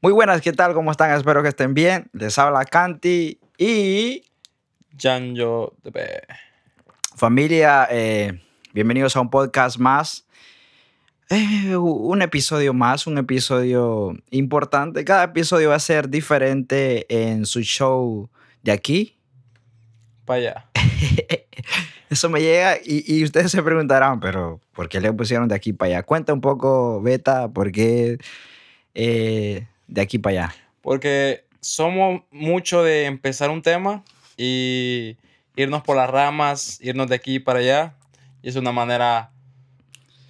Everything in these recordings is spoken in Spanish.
Muy buenas, ¿qué tal? ¿Cómo están? Espero que estén bien. Les habla Canti y Janjo de familia, eh, bienvenidos a un podcast más. Eh, un episodio más, un episodio importante. Cada episodio va a ser diferente en su show de aquí. para allá. Eso me llega y, y ustedes se preguntarán, pero ¿por qué le pusieron de aquí para allá? Cuenta un poco, Beta, ¿por qué eh, de aquí para allá? Porque somos mucho de empezar un tema y irnos por las ramas, irnos de aquí para allá. Y es una manera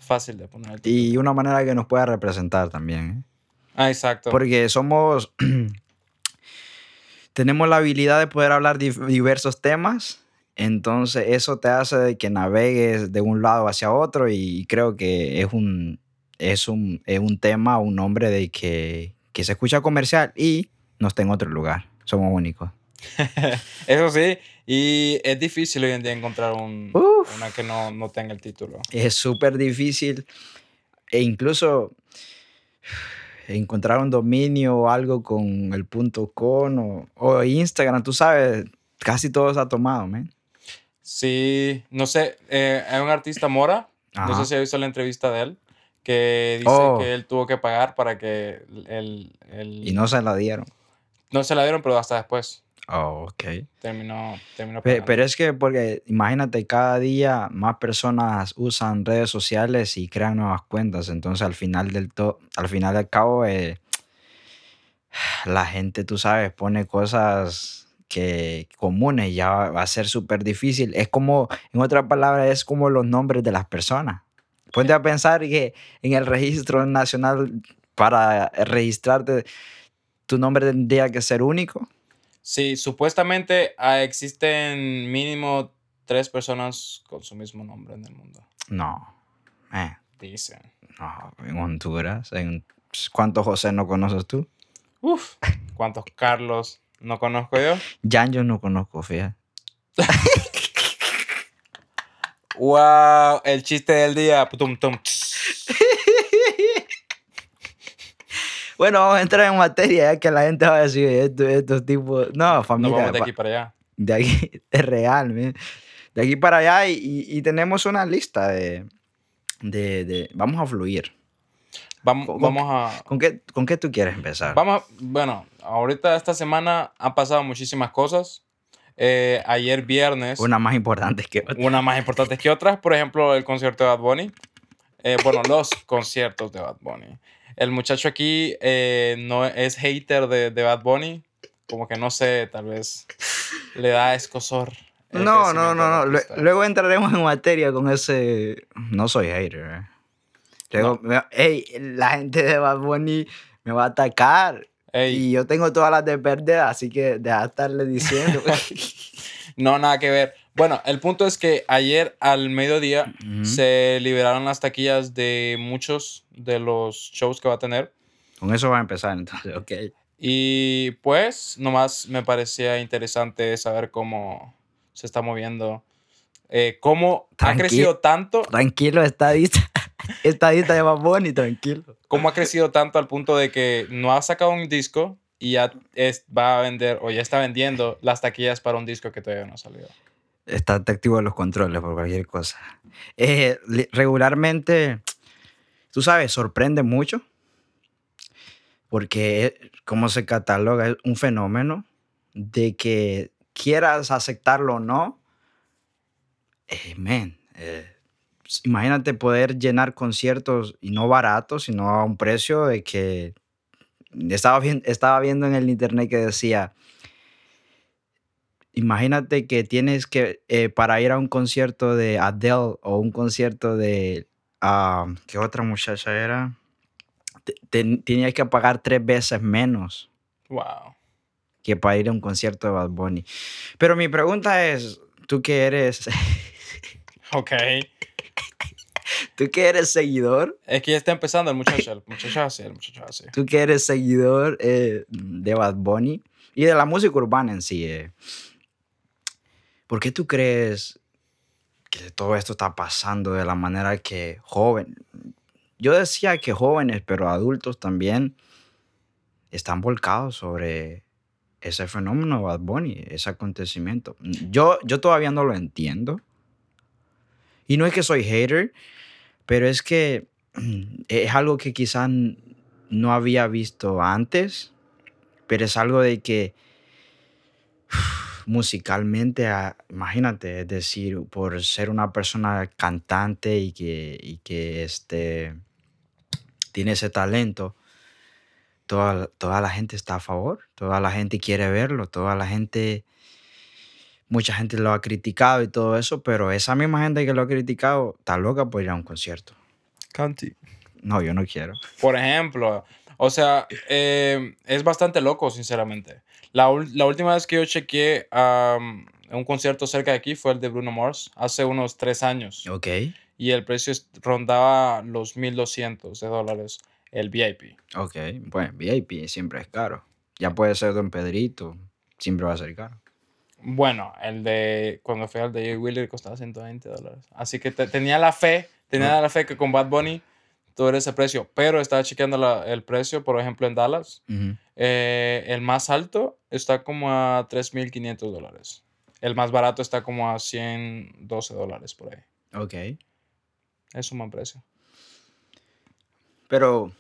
fácil de poner el. Y una manera que nos pueda representar también. ¿eh? Ah, exacto. Porque somos. tenemos la habilidad de poder hablar diversos temas. Entonces, eso te hace que navegues de un lado hacia otro. Y creo que es un, es un, es un tema, un nombre de que, que se escucha comercial y no está en otro lugar. Somos únicos. Eso sí, y es difícil hoy en día encontrar un, una que no, no tenga el título. Es súper difícil. E incluso encontrar un dominio o algo con el punto .com o, o Instagram, tú sabes, casi todo se ha tomado, man. Sí, no sé, eh, hay un artista Mora, no Ajá. sé si ha visto la entrevista de él, que dice Oh. que él tuvo que pagar para que el, el- Y no se la dieron. no se la dieron, pero hasta después Oh, ok. terminó, terminó pagando. Pero es que, porque imagínate, cada día más personas usan redes sociales y crean nuevas cuentas. Entonces, al final del, to- al final del cabo, eh, la gente, tú sabes, pone cosas que comunes, ya va, a ser súper difícil. Es como, en otras palabras, es como los nombres de las personas. Ponte a pensar que en el registro nacional, para registrarte, tu nombre tendría que ser único. Sí, supuestamente ah, existen mínimo tres personas con su mismo nombre en el mundo. No. Eh. Dicen. No, en Honduras. En, ¿Cuántos José no conoces tú? Uf, ¿cuántos Carlos no conozco yo? Jan yo no conozco, fíjate. Wow, el chiste del día. Tum, tum. Bueno, vamos a entrar en materia, ya que la gente va a decir, estos, estos tipos... No, familia, vamos de aquí para allá. de aquí es real, man. De aquí para allá y, y- y tenemos una lista de, de, de- Vamos a fluir. Vamos, ¿Con- vamos a... ¿Con qué, ¿Con qué tú quieres empezar? Vamos, a- bueno, ahorita esta semana han pasado muchísimas cosas. Eh, ayer viernes, Una más importante que otra. unas más importantes que otras, por ejemplo, el concierto de Bad Bunny. Eh, bueno, los conciertos de Bad Bunny. El muchacho aquí eh, no es hater de, de Bad Bunny, como que no sé, tal vez le da escosor. No, no, no, no. Luego entraremos en materia con ese. No soy hater. eh. Luego, me- ey, la gente de Bad Bunny me va a atacar. Ey, Y yo tengo todas las de perder, así que deja de estarle diciendo. no, nada que ver. Bueno, el punto es que ayer al mediodía se liberaron las taquillas de muchos de los shows que va a tener. Con eso va a empezar, entonces, ok. Y pues, nomás me parecía interesante saber cómo se está moviendo. eh, cómo ha crecido tanto, Tranquilo, estadista. Estadista de Bad Bunny, tranquilo. cómo ha crecido tanto al punto de que no ha sacado un disco y ya es- va a vender o ya está vendiendo las taquillas para un disco que todavía no ha salido. Estate activo los controles por cualquier cosa. Eh, regularmente, tú sabes, sorprende mucho. Porque, eh, como se cataloga, es un fenómeno de que quieras aceptarlo o no. eh, man, eh, imagínate poder llenar conciertos y no baratos, sino a un precio de que estaba, vi- estaba viendo en el internet que decía, imagínate que tienes que, eh, para ir a un concierto de Adele o un concierto de, ah, ¿qué otra muchacha era? Te- ten- tenías que pagar tres veces menos Wow. que para ir a un concierto de Bad Bunny. Pero mi pregunta es, tú que eres, Ok. Tú que eres seguidor, Es que ya está empezando el muchacho. El muchacho así, el muchacho así. tú que eres seguidor eh, de Bad Bunny y de la música urbana en sí, eh, ¿por qué tú crees que todo esto está pasando de la manera que joven, yo decía que jóvenes, pero adultos también, están volcados sobre ese fenómeno Bad Bunny, ese acontecimiento. Yo, yo todavía no lo entiendo. Y no es que soy hater, pero es que es algo que quizás no había visto antes, pero es algo de que musicalmente, ah, imagínate, es decir, por ser una persona cantante y que, y que este, tiene ese talento, toda, toda la gente está a favor, toda la gente quiere verlo, toda la gente, mucha gente lo ha criticado y todo eso, pero esa misma gente que lo ha criticado está loca por ir a un concierto. Canti. No, yo no quiero. Por ejemplo, o sea, eh, es bastante loco, sinceramente. La, la, última vez que yo chequeé um, un concierto cerca de aquí fue el de Bruno Mars, hace unos tres años. Ok. Y el precio rondaba los 1.200 de dólares, el VIP. Ok, bueno, VIP siempre es caro. Ya puede ser Don Pedrito, siempre va a ser caro. Bueno, el de cuando fue el de Jay Wheeler costaba 120 dólares. Así que tenía la fe, tenía la fe que con Bad Bunny todo ese precio, pero estaba chequeando el precio, por ejemplo, en Dallas. Eh, el más alto está como a 3.500 dólares. El más barato está como a 112 dólares por ahí. Ok. Es un buen precio. Pero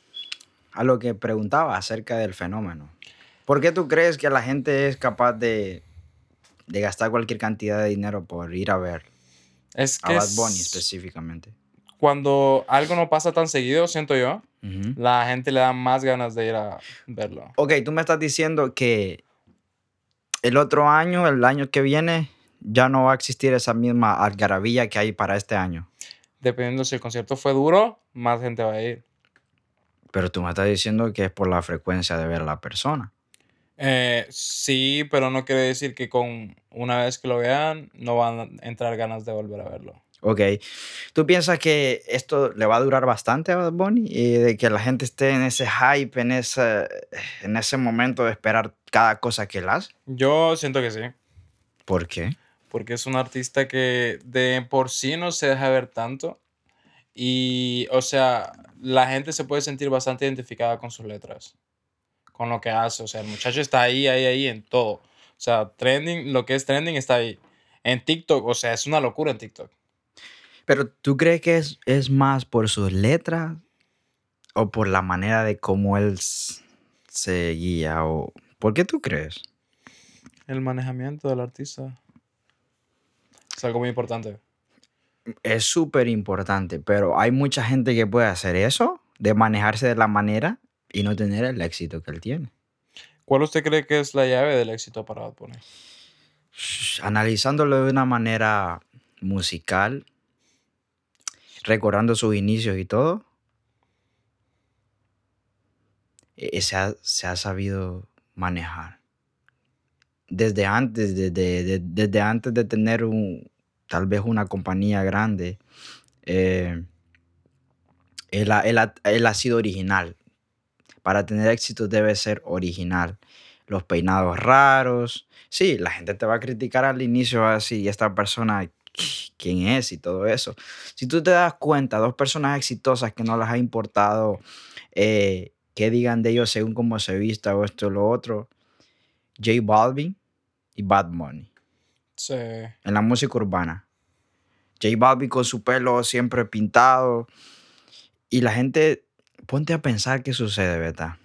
a lo que preguntaba acerca del fenómeno, ¿por qué tú crees que la gente es capaz de, de gastar cualquier cantidad de dinero por ir a ver es a Bad Bunny específicamente? cuando algo no pasa tan seguido, siento yo, la gente le da más ganas de ir a verlo. Ok, tú me estás diciendo que el otro año, el año que viene, ya no va a existir esa misma algarabía que hay para este año. Dependiendo si el concierto fue duro, más gente va a ir. Pero tú me estás diciendo que es por la frecuencia de ver a la persona. Eh, sí, pero no quiere decir que con una vez que lo vean no van a entrar ganas de volver a verlo. Ok. ¿Tú piensas que esto le va a durar bastante a Bad Bunny? Y de que la gente esté en ese hype, en ese, en ese momento de esperar cada cosa que él hace? Yo siento que sí. ¿Por qué? Porque es un artista que de por sí no se deja ver tanto. Y, o sea, la gente se puede sentir bastante identificada con sus letras, con lo que hace. O sea, el muchacho está ahí, ahí, ahí en todo. O sea, trending, lo que es trending está ahí. En TikTok, o sea, es una locura en TikTok. Pero ¿tú crees que es, es más por sus letras o por la manera de cómo él se guía? O, ¿Por qué tú crees? El manejamiento del artista es algo muy importante. Es súper importante, pero hay mucha gente que puede hacer eso, de manejarse de la manera y no tener el éxito que él tiene. ¿Cuál usted cree que es la llave del éxito para Bad Bunny? Analizándolo de una manera musical, recordando sus inicios y todo, e-, se ha, se ha sabido manejar. Desde antes, desde, desde antes de tener un, tal vez una compañía grande, eh, él, ha, él ha sido original. Para tener éxito debe ser original. Los peinados raros. Sí, la gente te va a criticar al inicio así, esta persona quién es y todo eso. Si tú te das cuenta, dos personas exitosas que no les ha importado eh, que digan de ellos según cómo se vista o esto o lo otro, J Balvin y Bad Bunny. Sí. En la música urbana. J Balvin con su pelo siempre pintado. Y la gente, ponte a pensar qué sucede, ¿verdad?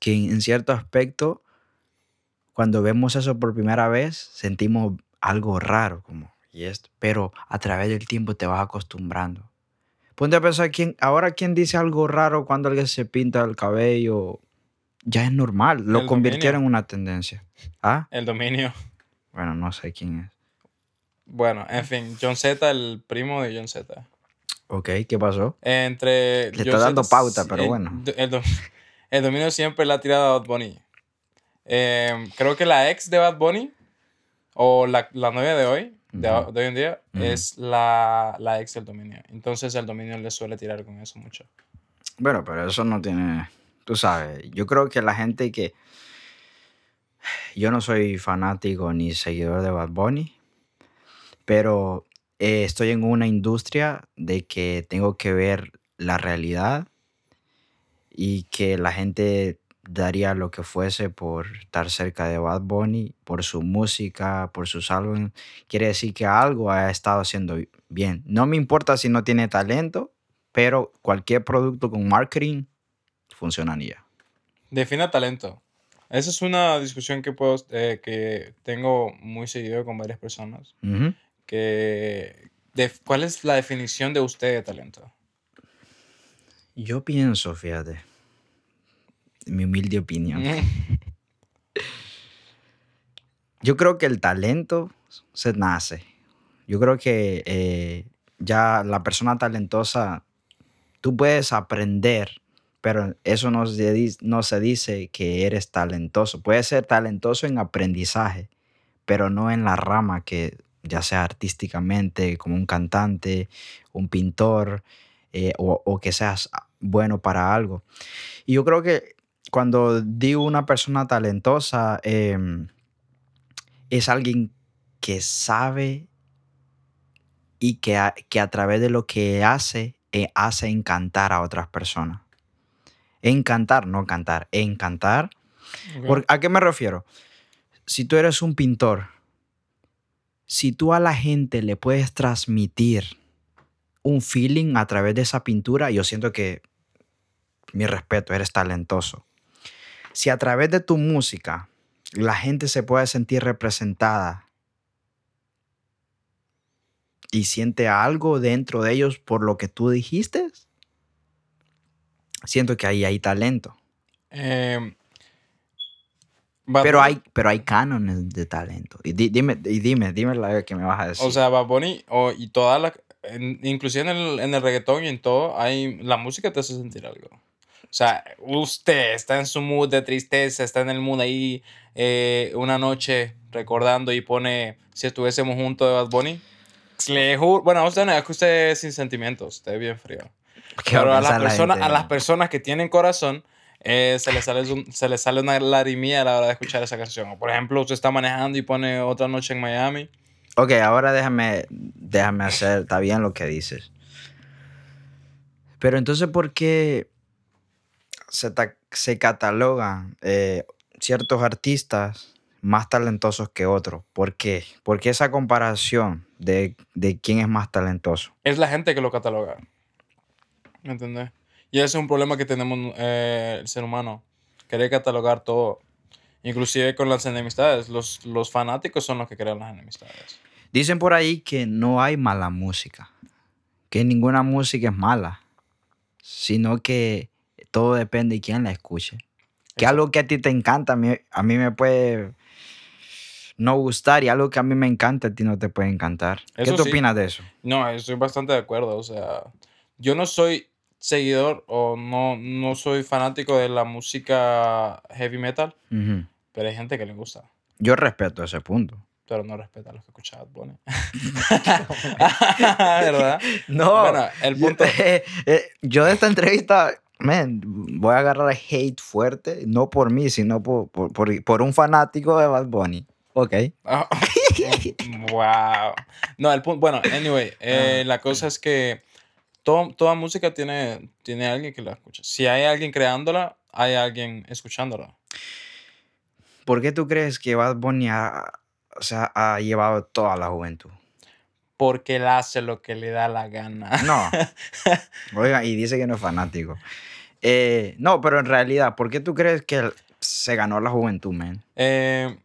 Que en cierto aspecto, cuando vemos eso por primera vez, sentimos algo raro, como, y esto, pero a través del tiempo te vas acostumbrando. Ponte a pensar, ¿quién, ahora quién dice algo raro cuando alguien se pinta el cabello, ya es normal, lo convirtieron en una tendencia. ¿Ah? El dominio. Bueno, no sé quién es. Bueno, en fin, John Z, el primo de John Z. Ok, ¿qué pasó? Entre. Le está dando pauta, pero bueno. El, dominio siempre la ha tirado a Bad Bunny. Em, creo que la ex de Bad Bunny, o la, la novia de hoy, de, hoy en día es la, la, ex del dominio. Entonces el dominio le suele tirar con eso mucho. Bueno, pero eso no tiene, tú sabes, yo creo que la gente que... Yo no soy fanático ni seguidor de Bad Bunny, pero eh, estoy en una industria de que tengo que ver la realidad y que la gente daría lo que fuese por estar cerca de Bad Bunny, por su música, por sus álbumes. Quiere decir que algo ha estado haciendo bien. No me importa si no tiene talento, pero cualquier producto con marketing funcionaría. Defina talento. Esa es una discusión que, puedo, eh, que tengo muy seguido con varias personas. Ujú. Que, de- ¿Cuál es la definición de usted de talento? Yo pienso, fíjate, mi humilde opinión. Yo creo que el talento se nace. Yo creo que eh, ya la persona talentosa, tú puedes aprender, pero eso no se, no se dice que eres talentoso. Puedes ser talentoso en aprendizaje, pero no en la rama que ya sea artísticamente, como un cantante, un pintor, eh, o, o que seas bueno para algo. Y yo creo que cuando digo una persona talentosa, em, es alguien que sabe y que a, que a través de lo que hace, eh, hace encantar a otras personas. Encantar, no cantar, encantar. ¿A qué me refiero? Si tú eres un pintor, si tú a la gente le puedes transmitir un feeling a través de esa pintura, yo siento que, mi respeto, eres talentoso. Si a través de tu música la gente se puede sentir representada y siente algo dentro de ellos por lo que tú dijiste, siento que ahí hay talento. Em, Bad Pero Bunny- hay, pero hay cánones de talento. Y di- dime, y dime, dime la que me vas a decir. O sea, Bad Bunny o- y toda la... en- inclusive en el, en el reggaetón y en todo, hay, la música te hace sentir algo. O sea, usted está en su mood de tristeza, está en el mood ahí eh, una noche recordando y pone si estuviésemos juntos de Bad Bunny. Le juro, bueno, usted no es que usted es sin sentimientos, usted es bien frío. ¿Qué va Pero a las, la personas, gente? a las personas que tienen corazón, eh, se, les sale, un- se les sale una lagrimilla a la hora de escuchar esa canción. O, por ejemplo, usted está manejando y pone otra noche en Miami. Ok, ahora déjame, déjame hacer, está bien lo que dices. Pero entonces, ¿por qué se, se catalogan eh, ciertos artistas más talentosos que otros? ¿Por qué? ¿Por qué esa comparación de, de quién es más talentoso? Es la gente que lo cataloga. ¿Me entendés? Y ese es un problema que tenemos eh, el ser humano. Querer catalogar todo. Inclusive con las enemistades. Los, los fanáticos son los que crean las enemistades. Dicen por ahí que no hay mala música, que ninguna música es mala, sino que todo depende de quién la escuche. Que algo que a ti te encanta, a mí, a mí me puede no gustar y algo que a mí me encanta a ti no te puede encantar. ¿Qué tú sí. opinas de eso? No, estoy bastante de acuerdo. O sea, yo no soy seguidor o no, no soy fanático de la música heavy metal, pero hay gente que le gusta. Yo respeto ese punto. Pero no respeta a los que escuchan Bad Bunny. ¿Verdad? No, Bueno, el punto. Yo, eh, yo de esta entrevista, man, voy a agarrar hate fuerte, no por mí, sino por, por, por- por un fanático de Bad Bunny. Ok. Ah, wow. No, el punto. Bueno, anyway, eh, la cosa es que todo- toda música tiene, tiene alguien que la escucha. Si hay alguien creándola, hay alguien escuchándola. ¿Por qué tú crees que Bad Bunny ha, o sea, ha llevado toda la juventud? Porque él hace lo que le da la gana. No. Oiga, y dice que no es fanático. Eh, no, pero en realidad, ¿por qué tú crees que él se ganó la juventud, man? Eh,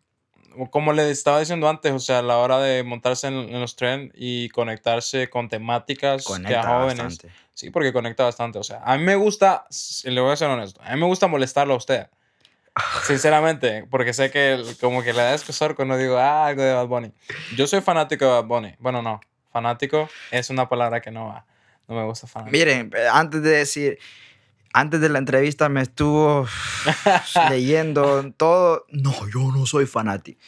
como le estaba diciendo antes, o sea, a la hora de montarse en, en los trenes y conectarse con temáticas que a jóvenes. bastante. Sí, porque conecta bastante. O sea, a mí me gusta, le voy a ser honesto, a mí me gusta molestarlo a usted. Sinceramente, porque sé que como que le da escosor cuando digo ah, algo de Bad Bunny. Yo soy fanático de Bad Bunny. Bueno, no. Fanático es una palabra que no va. No me gusta fanático. Miren, antes de decir, antes de la entrevista me estuvo leyendo todo. No, yo no soy fanático.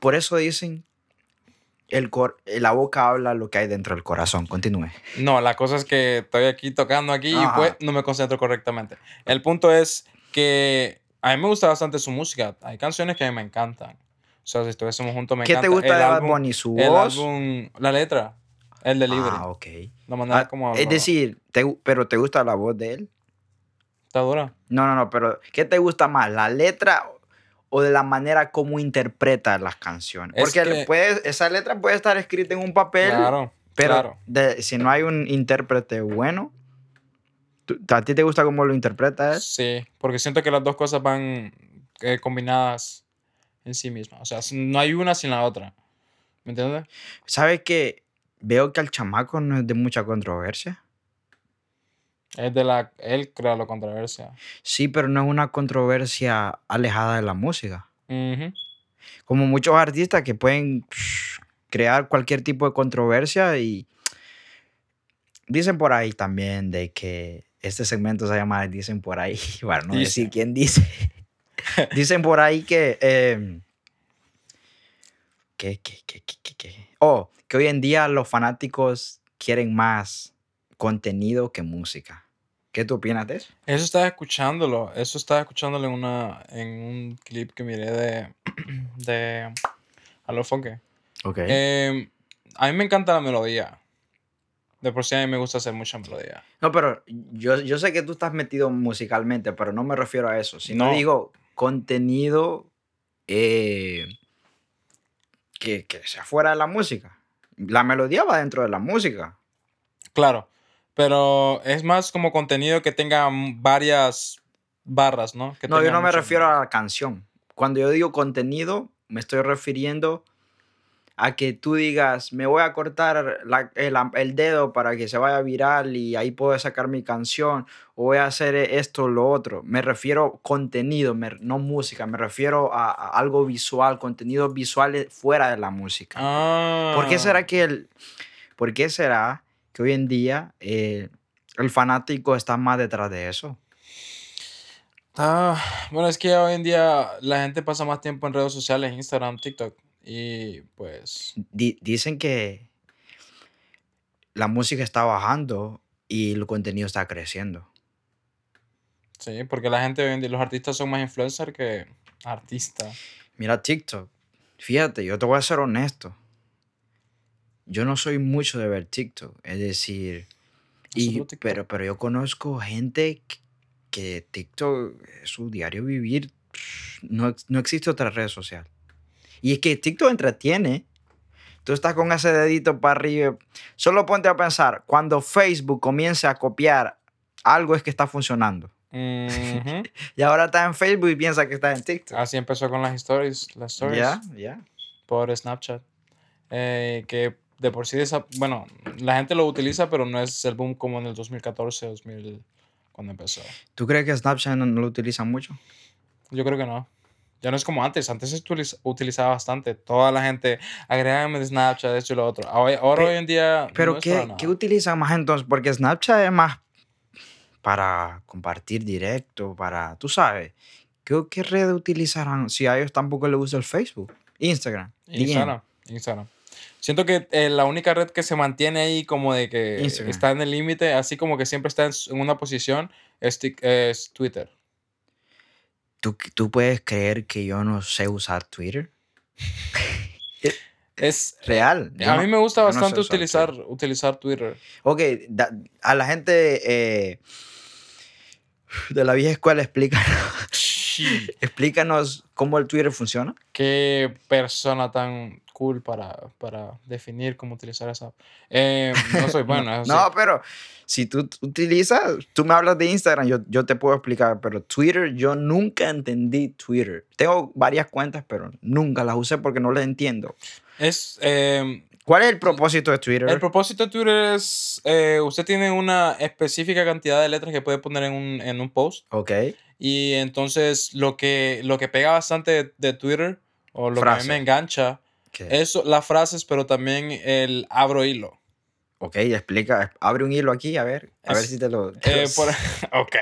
Por eso dicen, el cor- la boca habla lo que hay dentro del corazón. Continúe. No, la cosa es que estoy aquí tocando aquí Ajá. y pues no me concentro correctamente. El punto es que a mí me gusta bastante su música. Hay canciones que a mí me encantan. O sea, si estuviésemos juntos me ¿Qué encanta. te gusta El de Bad álbum- Bunny? ¿Su El voz? álbum, la letra, el delivery, Ah, ok. la manera Ah, como es decir, te pero ¿te gusta la voz de él? Está dura. No, no, no, pero ¿qué te gusta más? ¿La letra o de la manera como interpreta las canciones? Es Porque que- puede- esa letra puede estar escrita en un papel, Claro. pero claro. de- si no hay un intérprete bueno, ¿tú- ¿a ti te gusta cómo lo interpreta él? Sí, porque siento que las dos cosas van eh, combinadas en sí mismas. O sea, no hay una sin la otra. ¿Me entiendes? ¿Sabes que veo que al chamaco no es de mucha controversia? Es de la. Él crea la controversia. Sí, pero no es una controversia alejada de la música. Como muchos artistas que pueden crear cualquier tipo de controversia y dicen por ahí también de que este segmento se llama Dicen por ahí, para no decir Dice. quién dice. dicen por ahí que... eh, que, que, que, que, que, que- Oh, que hoy en día los fanáticos quieren más contenido que música. ¿Qué tú opinas de eso? Eso estaba escuchándolo. Eso estaba escuchándolo en, una, en un clip que miré de. de. Aló Funke. Ok. Em, a mí me encanta la melodía. De por sí a mí me gusta hacer mucha melodía. No, pero yo, yo sé que tú estás metido musicalmente, pero no me refiero a eso. Sino No. digo contenido eh, que, que sea fuera de la música. La melodía va dentro de la música. Claro. Pero es más como contenido que tenga varias barras, ¿no? Que No, yo no me refiero a la canción. Cuando yo digo contenido, me estoy refiriendo a que tú digas, me voy a cortar la- el, el dedo para que se vaya viral y ahí puedo sacar mi canción, o voy a hacer esto o lo otro. Me refiero contenido, me- no música, me refiero a, a algo visual, contenidos visuales fuera de la música. ¿Por qué Ah. será que el, por qué será que hoy en día eh, el fanático está más detrás de eso? Ah, bueno, es que hoy en día la gente pasa más tiempo en redes sociales, Instagram, TikTok. Y pues. Di- dicen que la música está bajando y el contenido está creciendo. Sí, porque la gente hoy en día, los artistas son más influencers que artistas. Mira TikTok. Fíjate, yo te voy a ser honesto. Yo no soy mucho de ver TikTok. Es decir, y- Solo TikTok. pero, pero yo conozco gente que, que TikTok es su diario vivir. No, no existe otra red social. Y es que TikTok entretiene. Tú estás con ese dedito para arriba. Solo ponte a pensar, cuando Facebook comience a copiar, algo es que está funcionando. Y ahora está en Facebook y piensa que está en TikTok. Así empezó con las stories, las stories Ya, ya. por Snapchat. Eh, que de por sí, esa, bueno, la gente lo utiliza, pero no es el boom como en el 2014, 2000, cuando empezó. ¿Tú crees que Snapchat no, no lo utilizan mucho? Yo creo que no. Ya no es como antes. Antes se utiliz- utilizaba bastante. Toda la gente, agrégame de Snapchat, esto y lo otro. Ahora, ahora Pe- hoy en día. Pero no ¿qué. ¿qué utilizan más entonces? Porque Snapchat es más para compartir directo, para, tú sabes. ¿Qué, qué red utilizarán si a ellos tampoco les gusta el Facebook? Instagram. DM. Instagram. Instagram. Siento que eh, la única red que se mantiene ahí como de que Instagram. está en el límite, así como que siempre está en, una posición, es Twitter. ¿Tú, tú puedes creer que yo no sé usar Twitter? Es, Real. yo a no- mí me gusta yo no sé bastante utilizar, Twitter. utilizar Twitter. Ok, da- a la gente eh, de la vieja escuela, explícanos, explícanos cómo el Twitter funciona. Qué persona tan cool para, para definir cómo utilizar esa. Eh, no soy bueno, sí. No, pero si tú utilizas, tú me hablas de Instagram, yo, yo te puedo explicar, pero Twitter, yo nunca entendí Twitter. Tengo varias cuentas, pero nunca las usé porque no las entiendo. Es, eh, ¿Cuál es el propósito de Twitter? el propósito de Twitter es, eh, usted tiene una específica cantidad de letras que puede poner en un, en un post. ok, Y entonces lo que, lo que pega bastante de, de Twitter, o lo que a Frase. mí me engancha, ¿qué? es las frases, pero también el abro hilo. ok, explica, abre un hilo aquí, a ver, a ver Es- si te lo... te Eh, por- ok.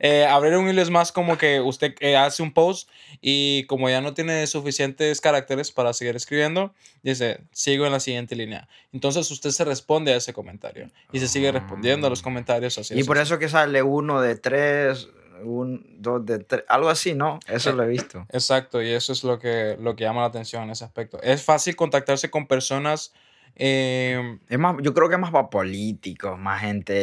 Eh, abrir un hilo es más como que usted eh, hace un post y como ya no tiene suficientes caracteres para seguir escribiendo, dice, sigo en la siguiente línea. Entonces usted se responde a ese comentario y se sigue respondiendo a los comentarios así. Y por eso que sale uno de tres, un, dos de tres, algo así, ¿no? Eso lo he visto. Exacto, y eso es lo que, lo que llama la atención en ese aspecto. Es fácil contactarse con personas. eh, Es más, yo creo que es más para políticos, más gente,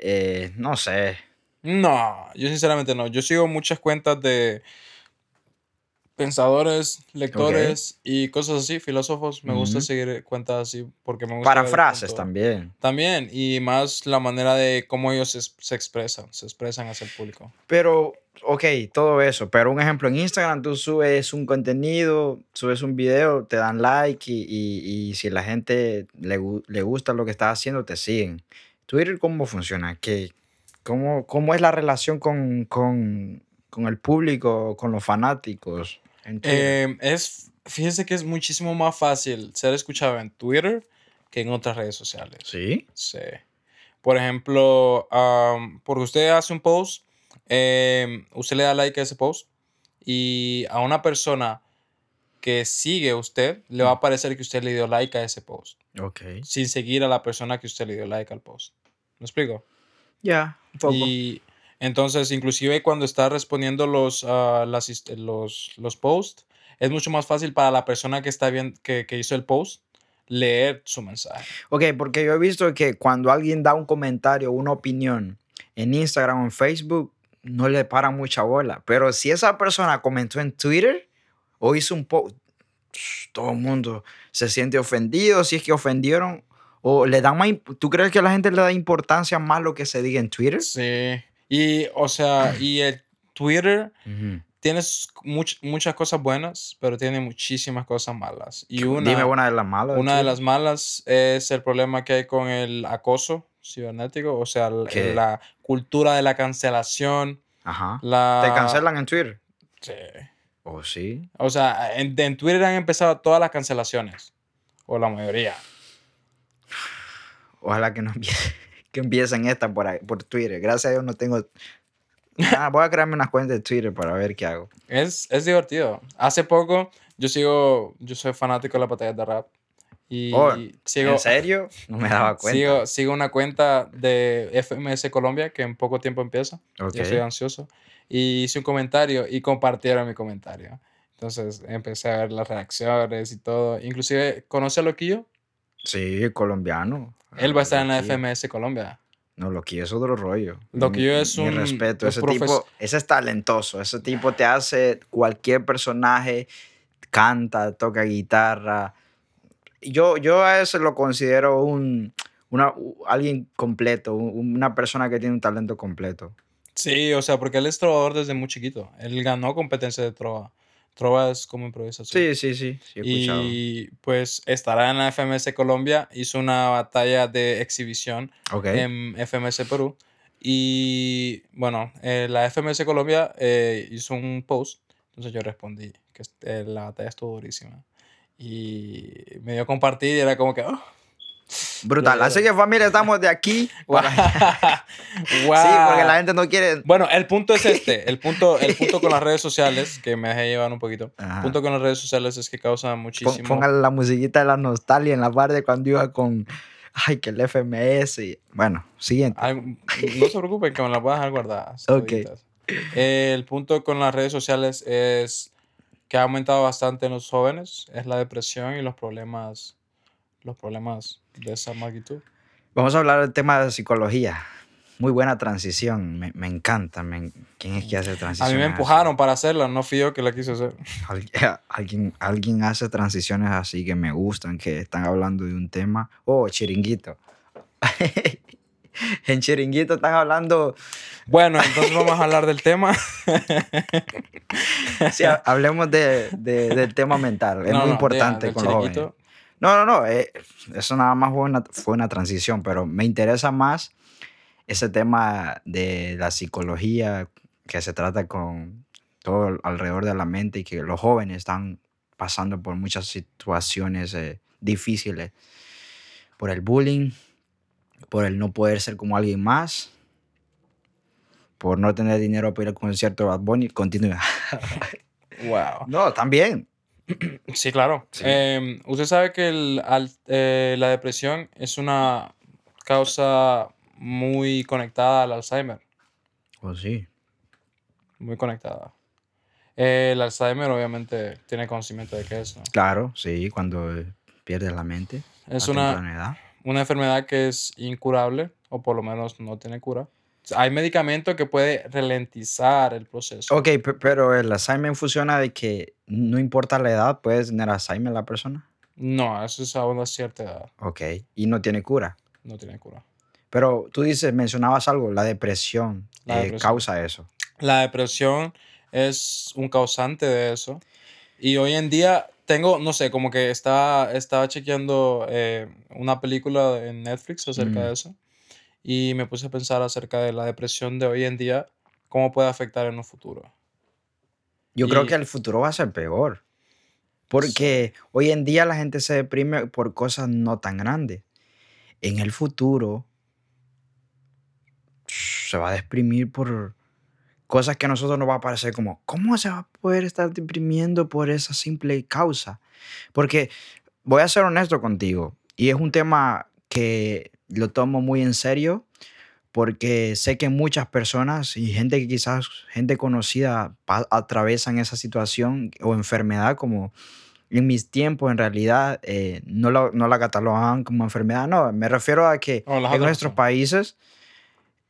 eh, no sé. No, yo sinceramente no. Yo sigo muchas cuentas de pensadores, lectores y cosas así, filósofos. Me gusta seguir cuentas así porque me gusta Para frases también. También, y más la manera de cómo ellos se, se expresan, se expresan hacia el público. Pero, ok, todo eso. Pero un ejemplo, en Instagram tú subes un contenido, subes un video, te dan like y, y- y si la gente le, le gusta lo que estás haciendo, te siguen. Twitter, ¿cómo funciona? ¿Qué, cómo, ¿Cómo es la relación con, con, con el público, con los fanáticos? En Twitter? Eh, es, fíjese que es muchísimo más fácil ser escuchado en Twitter que en otras redes sociales. ¿Sí? Sí. Por ejemplo, am, porque usted hace un post, em, usted le da like a ese post y a una persona que sigue a usted le va a parecer que usted le dio like a ese post, Ok. sin seguir a la persona que usted le dio like al post. ¿Me explico? Ya, un poco. Y entonces, inclusive cuando está respondiendo los, ah, las los, los posts, es mucho más fácil para la persona que está bien, que, que hizo el post, leer su mensaje. Ok, porque yo he visto que cuando alguien da un comentario, una opinión en Instagram o en Facebook, no le para mucha bola. Pero si esa persona comentó en Twitter o hizo un post, todo el mundo se siente ofendido, si es que ofendieron, o le dan más... ¿Tú crees que la gente le da importancia más lo que se diga en Twitter? Sí. Y, o sea, y el Twitter Ujú. tiene much- muchas cosas buenas, pero tiene muchísimas cosas malas. Y una, Dime una de las malas. una de las malas es el problema que hay con el acoso cibernético, o sea, la cultura de la cancelación, Ajá. la... ¿Te cancelan en Twitter? Sí. ¿O sí? O sea, en, en Twitter han empezado todas las cancelaciones, o la mayoría. Ojalá que no empie- que empiecen esta por, ahí- por Twitter. Gracias a Dios no tengo... Ah, voy a crearme una cuenta de Twitter para ver qué hago. Es, es divertido. Hace poco yo sigo, yo soy fanático de las batallas de rap. Y Oh, sigo, ¿En serio? No me daba cuenta. sigo, sigo una cuenta de FMS Colombia que en poco tiempo empieza. Ok. Yo soy ansioso. Y hice un comentario y compartieron mi comentario. Entonces empecé a ver las reacciones y todo. Inclusive, ¿conoce a Loquillo? Sí, colombiano. Él va a estar en la. FMS Colombia. No, Loquillo es otro rollo. Loquillo Mi- es mi un- respeto. un Ese tipo, ese es talentoso. Ese tipo te hace cualquier personaje, canta, toca guitarra. Yo, yo a ese lo considero un, una, alguien completo, un- una persona que tiene un talento completo. Sí, o sea, porque él es trovador desde muy chiquito. Él ganó competencia de trova. Trova es como improvisación. Sí, sí, sí, sí. Y pues estará en la FMS Colombia. Hizo una batalla de exhibición Ok. en FMS Perú. Y bueno, eh, la FMS Colombia eh, hizo un post. Entonces yo respondí que eh, la batalla estuvo durísima. Y me dio a compartir y era como que... oh, Brutal. Así que familia, estamos de aquí. para-. Sí, porque la gente no quiere... Bueno, el punto es este. El punto, el punto con las redes sociales, que me dejé llevar un poquito. Ajá. El punto con las redes sociales es que causan Pon- muchísimo. Póngale la musiquita de la nostalgia en la parte cuando iba con. Ay, que el FMS. y- Bueno, siguiente. Ay, no se preocupen que me las voy a dejar guardadas. Ok. El punto con las redes sociales es que ha aumentado bastante en los jóvenes. Es la depresión y los problemas, los problemas de esa magnitud. Vamos a hablar del tema de psicología. Muy buena transición. Me, me encanta. me ¿Quién es que hace A transiciones? mí me así? empujaron para hacerla, no fui yo que la quise hacer. Alguien, alguien, alguien hace transiciones así que me gustan, que están hablando de un tema. Oh, chiringuito. en chiringuito están hablando. Bueno, entonces vamos a hablar del tema. Sí, ha- hablemos de, de- del tema mental. Es No, muy no, importante con los jóvenes. No, no, no. eh, eso nada más fue una, fue una transición, pero me interesa más ese tema de la psicología que se trata con todo al- alrededor de la mente y que los jóvenes están pasando por muchas situaciones eh, difíciles. Por el bullying, por el no poder ser como alguien más, por no tener dinero para ir al concierto de Bad Bunny. Continúa. Wow. No, también. Sí, claro. Sí. Em, usted sabe que el al- eh, la depresión es una causa muy conectada al Alzheimer, Pues sí. muy conectada. Eh, el Alzheimer obviamente tiene conocimiento de qué es, ¿no? Claro, sí, cuando eh, pierdes la mente. Es una, una enfermedad que es incurable, o por lo menos no tiene cura. Hay medicamento que puede ralentizar el proceso. Ok, pe- pero el Alzheimer funciona de que no importa la edad, puede tener Alzheimer la persona. No, eso es a una cierta edad. Ok, y no tiene cura. No tiene cura. Pero tú dices, mencionabas algo, la depresión, La eh, depresión. causa eso. La depresión es un causante de eso. Y hoy en día tengo, no sé, como que estaba, estaba chequeando eh, una película en Netflix acerca Mm. de eso. Y me puse a pensar acerca de la depresión de hoy en día, cómo puede afectar en un futuro. Yo creo que el futuro va a ser peor. Porque hoy en día la gente se deprime por cosas no tan grandes. En el futuro se va a deprimir por cosas que a nosotros nos va a parecer como, ¿cómo se va a poder estar deprimiendo por esa simple causa? Porque voy a ser honesto contigo, y es un tema que lo tomo muy en serio, porque sé que muchas personas y gente que quizás, gente conocida, atraviesan esa situación o enfermedad como en mis tiempos en realidad eh, no, la, no la catalogaban como enfermedad, no, me refiero a que Oh, en otras nuestros países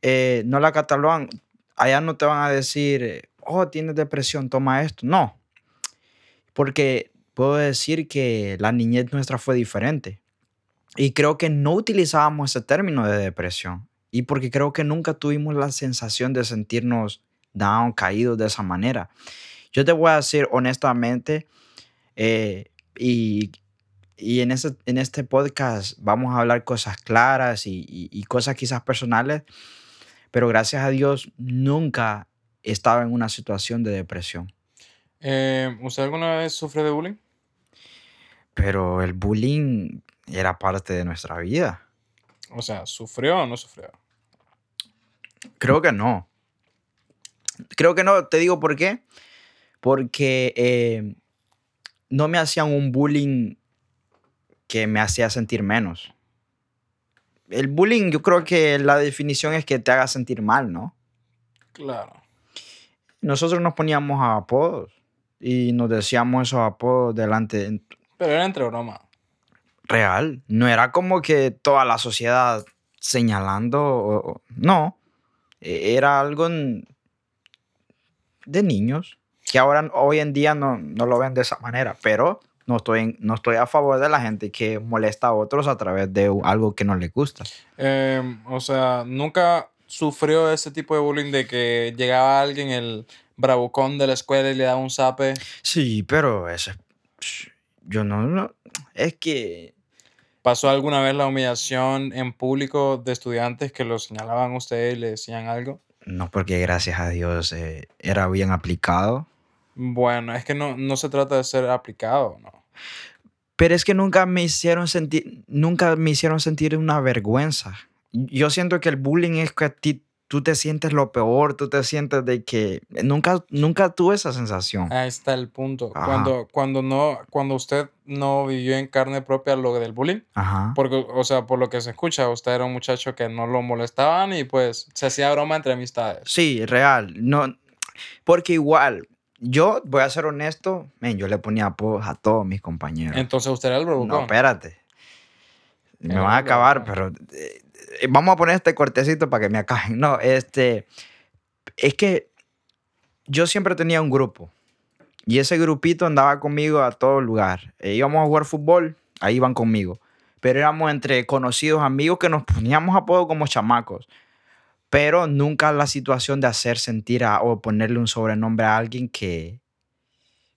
eh, no la catalogan, allá no te van a decir, oh, tienes depresión, toma esto, no, porque puedo decir que la niñez nuestra fue diferente. Y creo que no utilizábamos ese término de depresión. Y porque creo que nunca tuvimos la sensación de sentirnos down, caídos de esa manera. Yo te voy a decir honestamente, eh, y, y en, ese, en este podcast vamos a hablar cosas claras y, y- y cosas quizás personales, pero gracias a Dios nunca estaba en una situación de depresión. Eh, ¿Usted alguna vez sufre de bullying? Pero el bullying era parte de nuestra vida. O sea, ¿sufrió o no sufrió? Creo que no. Creo que no. Te digo por qué. Porque eh, no me hacían un bullying que me hacía sentir menos. El bullying, yo creo que la definición es que te haga sentir mal, ¿no? Claro. Nosotros nos poníamos a apodos y nos decíamos esos apodos delante Pero era entre broma. Real. No era como que toda la sociedad señalando. o- o- no. E- Era algo en- de niños. Que ahora, hoy en día, no, no lo ven de esa manera. Pero no estoy, en- no estoy a favor de la gente que molesta a otros a través de algo que no les gusta. Eh, o sea, nunca sufrió ese tipo de bullying de que llegaba alguien, el bravucón de la escuela y le daba un zape. Sí, pero eso. es- Yo no, no. Es que. ¿Pasó alguna vez la humillación en público de estudiantes que lo señalaban a usted y le decían algo? No, porque gracias a Dios eh, era bien aplicado. Bueno, es que no, no se trata de ser aplicado, ¿no? Pero es que nunca me hicieron sentir, nunca me hicieron sentir una vergüenza. Yo siento que el bullying es que a ti, tú te sientes lo peor, tú te sientes de que nunca, nunca tuve esa sensación. Ahí está el punto. Ajá. Cuando, cuando, no, cuando usted no vivió en carne propia lo del bullying, Ajá. porque, o sea, por lo que se escucha, usted era un muchacho que no lo molestaban y pues se hacía broma entre amistades. Sí, real. No, porque igual, yo voy a ser honesto, men, yo le ponía apodos a todos mis compañeros. Entonces usted era el bravucón. No, espérate. Me van a acabar, pero eh, eh, vamos a poner este cortecito para que me acaben. No, este, es que yo siempre tenía un grupo y ese grupito andaba conmigo a todo lugar. Eh, íbamos a jugar fútbol, ahí iban conmigo. Pero éramos entre conocidos amigos que nos poníamos apodo como chamacos. Pero nunca la situación de hacer sentir a- o ponerle un sobrenombre a alguien que,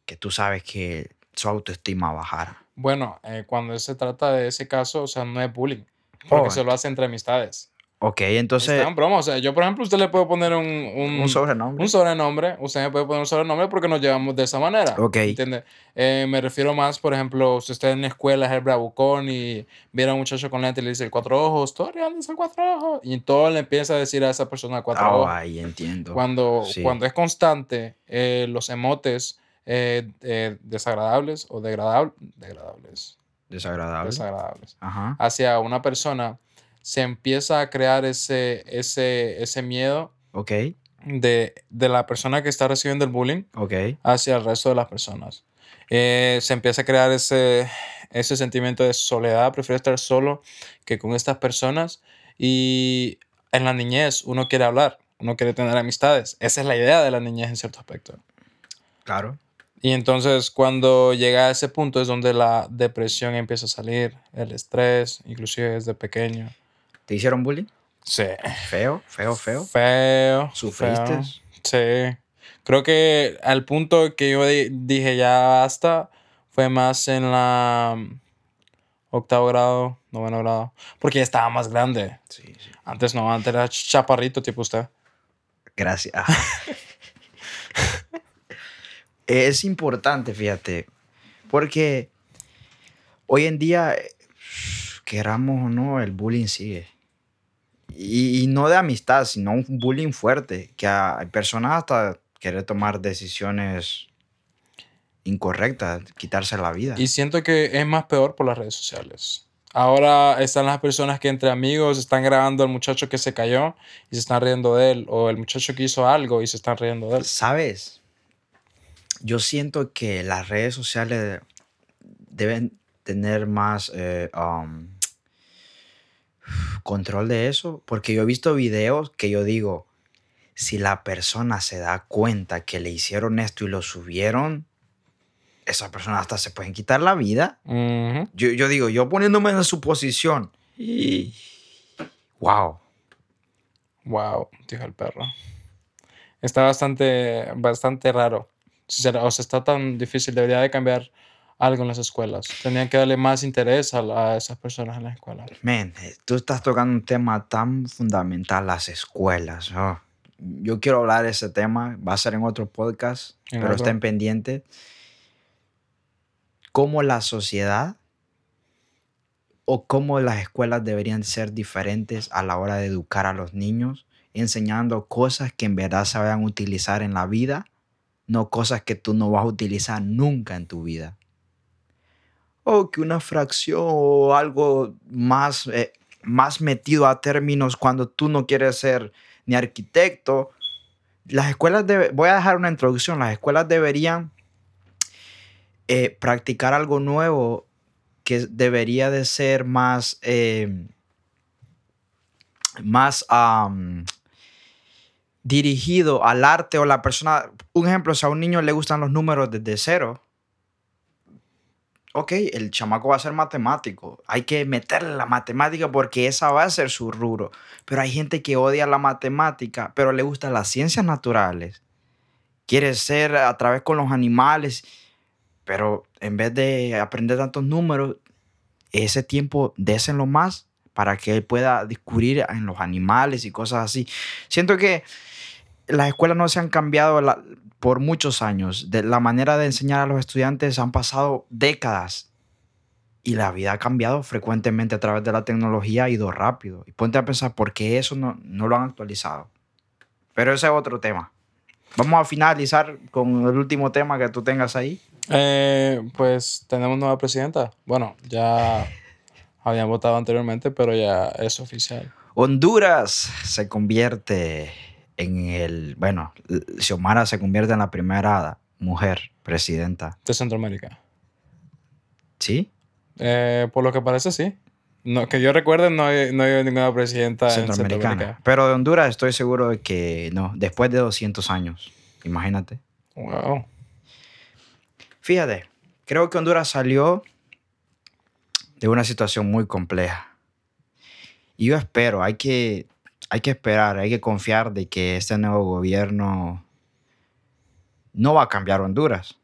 que tú sabes que su autoestima bajara. Bueno, eh, cuando se trata de ese caso, o sea, no es bullying. Porque Oh. se lo hace entre amistades. Ok, entonces, Está broma. O sea, yo, por ejemplo, usted le puedo poner un, un, un sobrenombre. un sobrenombre. Usted me puede poner un sobrenombre porque nos llevamos de esa manera. Ok. ¿Entiende? Eh, me refiero más, por ejemplo, si usted en la escuela es el bravucón y viene a un muchacho con lente y le dice cuatro ojos, dice el cuatro ojos. Y todo le empieza a decir a esa persona cuatro Ah, ojos. ahí entiendo. Cuando, Sí. cuando es constante, eh, los emotes eh, eh, desagradables o degradables, degradables, Desagradable. desagradables Ajá. hacia una persona, se empieza a crear ese, ese, ese miedo de, de la persona que está recibiendo el bullying hacia el resto de las personas. Eh, se empieza a crear ese, ese sentimiento de soledad, prefiero estar solo que con estas personas y en la niñez uno quiere hablar, uno quiere tener amistades. Esa es la idea de la niñez en cierto aspecto. Claro. Y entonces cuando llega a ese punto es donde la depresión empieza a salir, el estrés, inclusive desde pequeño. ¿Te hicieron bullying? Sí. Feo, feo, feo. Feo. ¿Sufriste? feo. Sí. Creo que al punto que yo di- dije ya basta fue más en la mm, octavo grado, noveno grado, porque ya estaba más grande. Sí, sí. Antes no, antes era ch- chaparrito tipo usted. Gracias. es importante, fíjate, porque hoy en día, queramos o no, el bullying sigue. Y, y no de amistad, sino un bullying fuerte, que hay personas hasta quieren tomar decisiones incorrectas, quitarse la vida. Y siento que es más peor por las redes sociales. Ahora están las personas que entre amigos están grabando al muchacho que se cayó y se están riendo de él, o el muchacho que hizo algo y se están riendo de él. ¿Sabes? Yo siento que las redes sociales deben tener más eh, um, control de eso, porque yo he visto videos que yo digo, si la persona se da cuenta que le hicieron esto y lo subieron, esa persona hasta se pueden quitar la vida. Yo, yo digo, yo poniéndome en su posición. Y... Wow. Wow, dijo el perro. Está bastante, bastante raro. O sea, está tan difícil. Debería de cambiar algo en las escuelas. Tenían que darle más interés a, la- a esas personas en las escuelas. Men, eh, tú estás tocando un tema tan fundamental, las escuelas. oh. Yo quiero hablar de ese tema, va a ser en otro podcast, En pero otro. estén pendientes. Cómo la sociedad o cómo las escuelas deberían ser diferentes a la hora de educar a los niños, enseñando cosas que en verdad se vayan a utilizar en la vida, no cosas que tú no vas a utilizar nunca en tu vida. O que una fracción o algo más, eh, más metido a términos cuando tú no quieres ser ni arquitecto. Las escuelas, debe- voy a dejar una introducción, las escuelas deberían eh, practicar algo nuevo que debería de ser más, eh, más dirigido al arte o la persona. Un ejemplo, si a un niño le gustan los números desde cero, ok, el chamaco va a ser matemático. Hay que meterle la matemática porque esa va a ser su rubro. Pero hay gente que odia la matemática, pero le gustan las ciencias naturales. Quiere ser a través con los animales, pero en vez de aprender tantos números, ese tiempo désenlo más para que él pueda descubrir en los animales y cosas así. Siento que las escuelas no se han cambiado por muchos años. De la manera de enseñar a los estudiantes han pasado décadas y la vida ha cambiado frecuentemente a través de la tecnología, ha ido rápido. Y ponte a pensar por qué eso no, no lo han actualizado. Pero ese es otro tema. Vamos a finalizar con el último tema que tú tengas ahí. Eh, pues tenemos nueva presidenta. Bueno, ya habían votado anteriormente, pero ya es oficial. Honduras se convierte en el, bueno, Xiomara se convierte en la primera mujer presidenta. De Centroamérica. ¿Sí? Eh, por lo que parece, sí. No, que yo recuerde, no hay, no hay ninguna presidenta en Centroamericana. Centroamérica. Pero de Honduras estoy seguro de que no, después de 200 años, imagínate. Wow. Fíjate, creo que Honduras salió de una situación muy compleja. Y yo espero, hay que, hay que esperar, hay que confiar de que este nuevo gobierno no va a cambiar Honduras.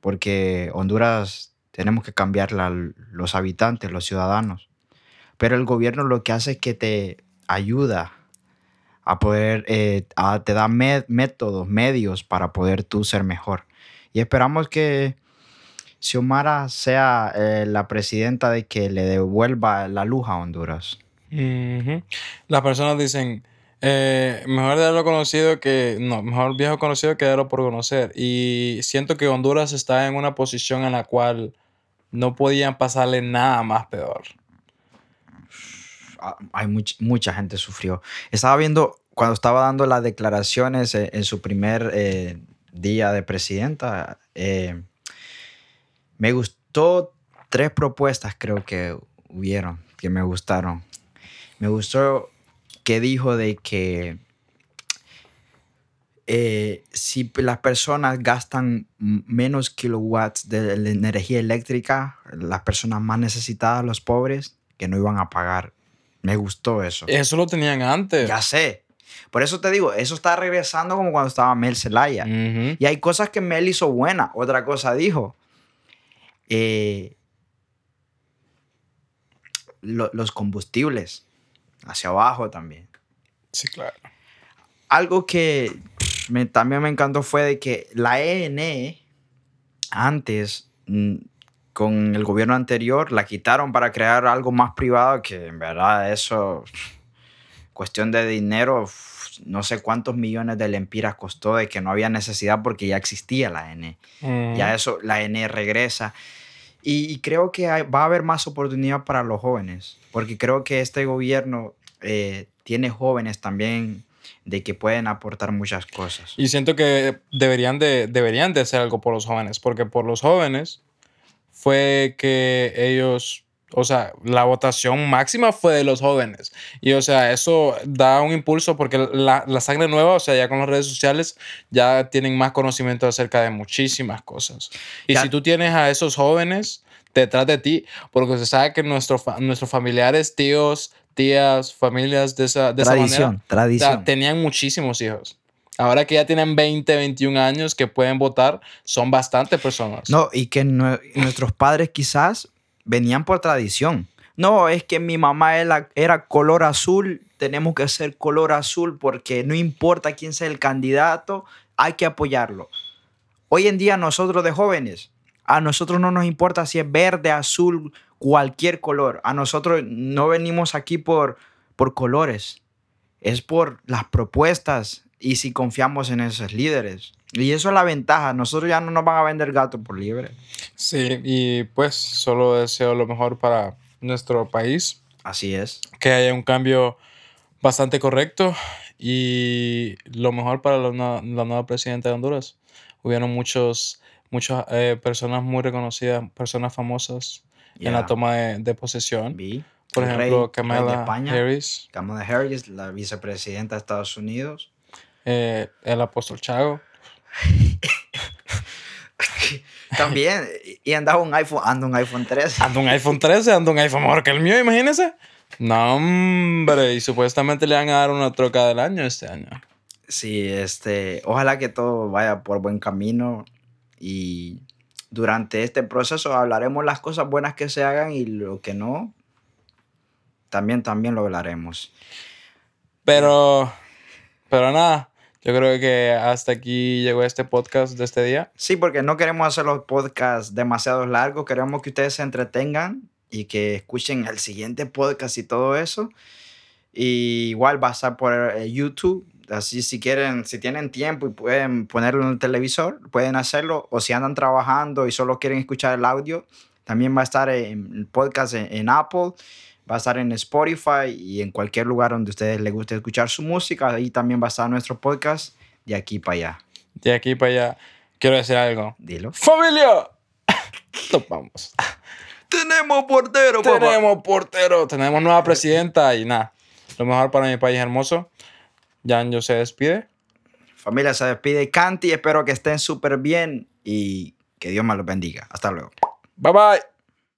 Porque Honduras tenemos que cambiarla los habitantes, los ciudadanos. Pero el gobierno lo que hace es que te ayuda a poder, eh, a- te da métodos, medios para poder tú ser mejor. Y esperamos que Xiomara sea eh, la presidenta de que le devuelva la luz a Honduras. Las personas dicen, eh, mejor darlo conocido que, no, mejor viejo conocido que darlo por conocer. Y siento que Honduras está en una posición en la cual no podían pasarle nada más peor. Ah, Hay much- mucha gente sufrió. Estaba viendo cuando estaba dando las declaraciones eh, en su primer eh, día de presidenta. eh, me gustó tres propuestas, creo que hubieron, que me gustaron. Me gustó que dijo de que eh, si las personas gastan menos kilowatts de la energía eléctrica, las personas más necesitadas, los pobres, que no iban a pagar. Me gustó eso. Eso lo tenían antes. Ya sé. Por eso te digo, eso está regresando como cuando estaba Mel Zelaya. Y hay cosas que Mel hizo buena. Otra cosa dijo. Eh, lo- los combustibles. Hacia abajo también. Sí, claro. Algo que me- también me encantó fue de que la ENE antes, mm, con el gobierno anterior, la quitaron para crear algo más privado que en verdad eso, cuestión de dinero, no sé cuántos millones de lempiras costó de que no había necesidad porque ya existía la. Ujú. Ya eso, la ENE regresa. Y, y creo que hay- va a haber más oportunidad para los jóvenes, porque creo que este gobierno eh, tiene jóvenes también de que pueden aportar muchas cosas. Y siento que deberían de, deberían de hacer algo por los jóvenes, porque por los jóvenes fue que ellos, o sea, la votación máxima fue de los jóvenes. Y o sea, eso da un impulso porque la, la sangre nueva, o sea, ya con las redes sociales, ya tienen más conocimiento acerca de muchísimas cosas. Y Ya- si tú tienes a esos jóvenes detrás de ti, porque se sabe que nuestro nuestros familiares, tíos, tías, familias de esa, de esa manera, tradición, tradición. tenían muchísimos hijos. Ahora que ya tienen 20, 21 años que pueden votar, son bastantes personas. No, y que nue- nuestros padres quizás venían por tradición. No, es que mi mamá era, era color azul, tenemos que ser color azul porque no importa quién sea el candidato, hay que apoyarlo. Hoy en día nosotros de jóvenes, a nosotros no nos importa si es verde, azul, cualquier color. A nosotros no venimos aquí por, por colores, es por las propuestas y si confiamos en esos líderes. Y eso es la ventaja. Nosotros ya no nos van a vender gato por libre. Sí, y pues solo deseo lo mejor para nuestro país, Así es. que haya un cambio bastante correcto y lo mejor para la, la nueva presidenta de Honduras. Hubieron muchos, muchas eh, personas muy reconocidas, personas famosas en la toma de, de posesión. Vi. Por el rey- ejemplo, rey de Kamala España. Harris, Kamala Harris, la vicepresidenta de Estados Unidos. Eh, el apóstol Chago. También. y andaba un iPhone, anda un iPhone 13. Anda un iPhone 13, anda un iPhone mejor que el mío, imagínese. No, hombre, y supuestamente le van a dar una troca del año este año. Sí, este, ojalá que todo vaya por buen camino y durante este proceso hablaremos las cosas buenas que se hagan y lo que no, también, también lo hablaremos. Pero, pero nada, yo creo que hasta aquí llegó este podcast de este día. Sí, porque no queremos hacer los podcasts demasiado largos, queremos que ustedes se entretengan y que escuchen el siguiente podcast y todo eso. Y igual va a estar por eh, YouTube, así si quieren, si tienen tiempo y pueden ponerlo en el televisor, pueden hacerlo. O si andan trabajando y solo quieren escuchar el audio, también va a estar en podcast en, en Apple, va a estar en Spotify y en cualquier lugar donde a ustedes les guste escuchar su música. Ahí también va a estar nuestro podcast de aquí para allá. De aquí para allá, quiero decir algo. Dilo. ¡Familia! Nos vamos. Tenemos portero, Tenemos portero, tenemos nueva presidenta y nada. Lo mejor para mi país hermoso. Jan yo se despide. Familia se despide Canti. Espero que estén súper bien y que Dios me los bendiga. Hasta luego. Bye bye.